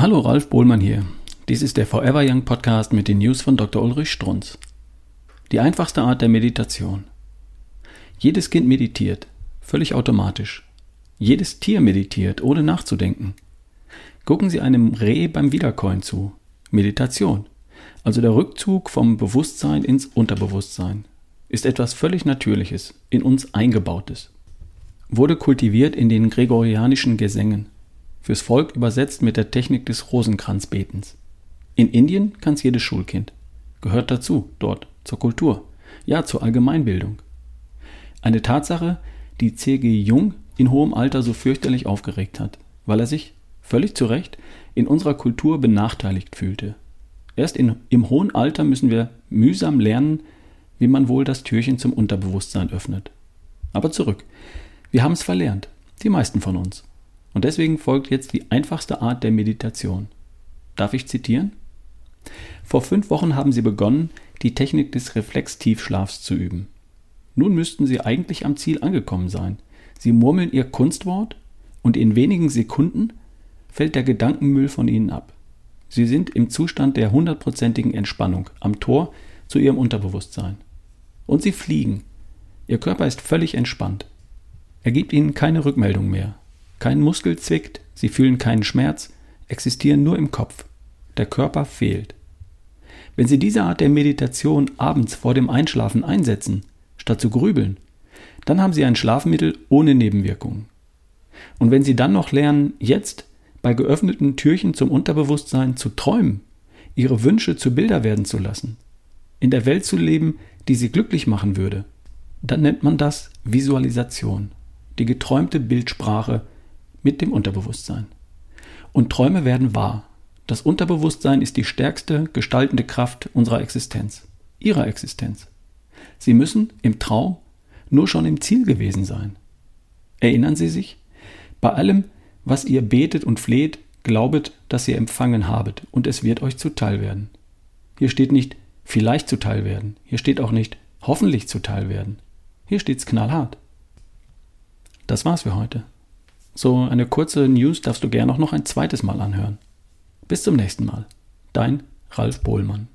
Hallo, Ralf Bohlmann hier. Dies ist der Forever Young Podcast mit den News von Dr. Ulrich Strunz. Die einfachste Art der Meditation. Jedes Kind meditiert, völlig automatisch. Jedes Tier meditiert, ohne nachzudenken. Gucken Sie einem Reh beim Wiederkäuen zu. Meditation, also der Rückzug vom Bewusstsein ins Unterbewusstsein, ist etwas völlig Natürliches, in uns eingebautes. Wurde kultiviert in den gregorianischen Gesängen, fürs Volk übersetzt mit der Technik des Rosenkranzbetens. In Indien kann's jedes Schulkind. Gehört dazu, dort, zur Kultur. Ja, zur Allgemeinbildung. Eine Tatsache, die C.G. Jung in hohem Alter so fürchterlich aufgeregt hat, weil er sich, völlig zu Recht, in unserer Kultur benachteiligt fühlte. Erst in, im hohen Alter müssen wir mühsam lernen, wie man wohl das Türchen zum Unterbewusstsein öffnet. Aber zurück. Wir haben's verlernt, die meisten von uns. Und deswegen folgt jetzt die einfachste Art der Meditation. Darf ich zitieren? Vor fünf Wochen haben Sie begonnen, die Technik des Reflextiefschlafs zu üben. Nun müssten Sie eigentlich am Ziel angekommen sein. Sie murmeln Ihr Kunstwort und in wenigen Sekunden fällt der Gedankenmüll von Ihnen ab. Sie sind im Zustand der hundertprozentigen Entspannung am Tor zu Ihrem Unterbewusstsein. Und Sie fliegen. Ihr Körper ist völlig entspannt. Er gibt Ihnen keine Rückmeldung mehr. Kein Muskel zwickt, sie fühlen keinen Schmerz, existieren nur im Kopf. Der Körper fehlt. Wenn Sie diese Art der Meditation abends vor dem Einschlafen einsetzen, statt zu grübeln, dann haben Sie ein Schlafmittel ohne Nebenwirkungen. Und wenn Sie dann noch lernen, jetzt bei geöffneten Türchen zum Unterbewusstsein zu träumen, Ihre Wünsche zu Bilder werden zu lassen, in der Welt zu leben, die Sie glücklich machen würde, dann nennt man das Visualisation, die geträumte Bildsprache mit dem Unterbewusstsein. Und Träume werden wahr. Das Unterbewusstsein ist die stärkste gestaltende Kraft unserer Existenz, ihrer Existenz. Sie müssen im Traum nur schon im Ziel gewesen sein. Erinnern Sie sich? Bei allem, was ihr betet und fleht, glaubet, dass ihr empfangen habet, und es wird euch zuteil werden. Hier steht nicht vielleicht zuteil werden, hier steht auch nicht hoffentlich zuteil werden. Hier steht's knallhart. Das war's für heute. So eine kurze News darfst du gerne auch noch ein zweites Mal anhören. Bis zum nächsten Mal. Dein Ralf Bohlmann.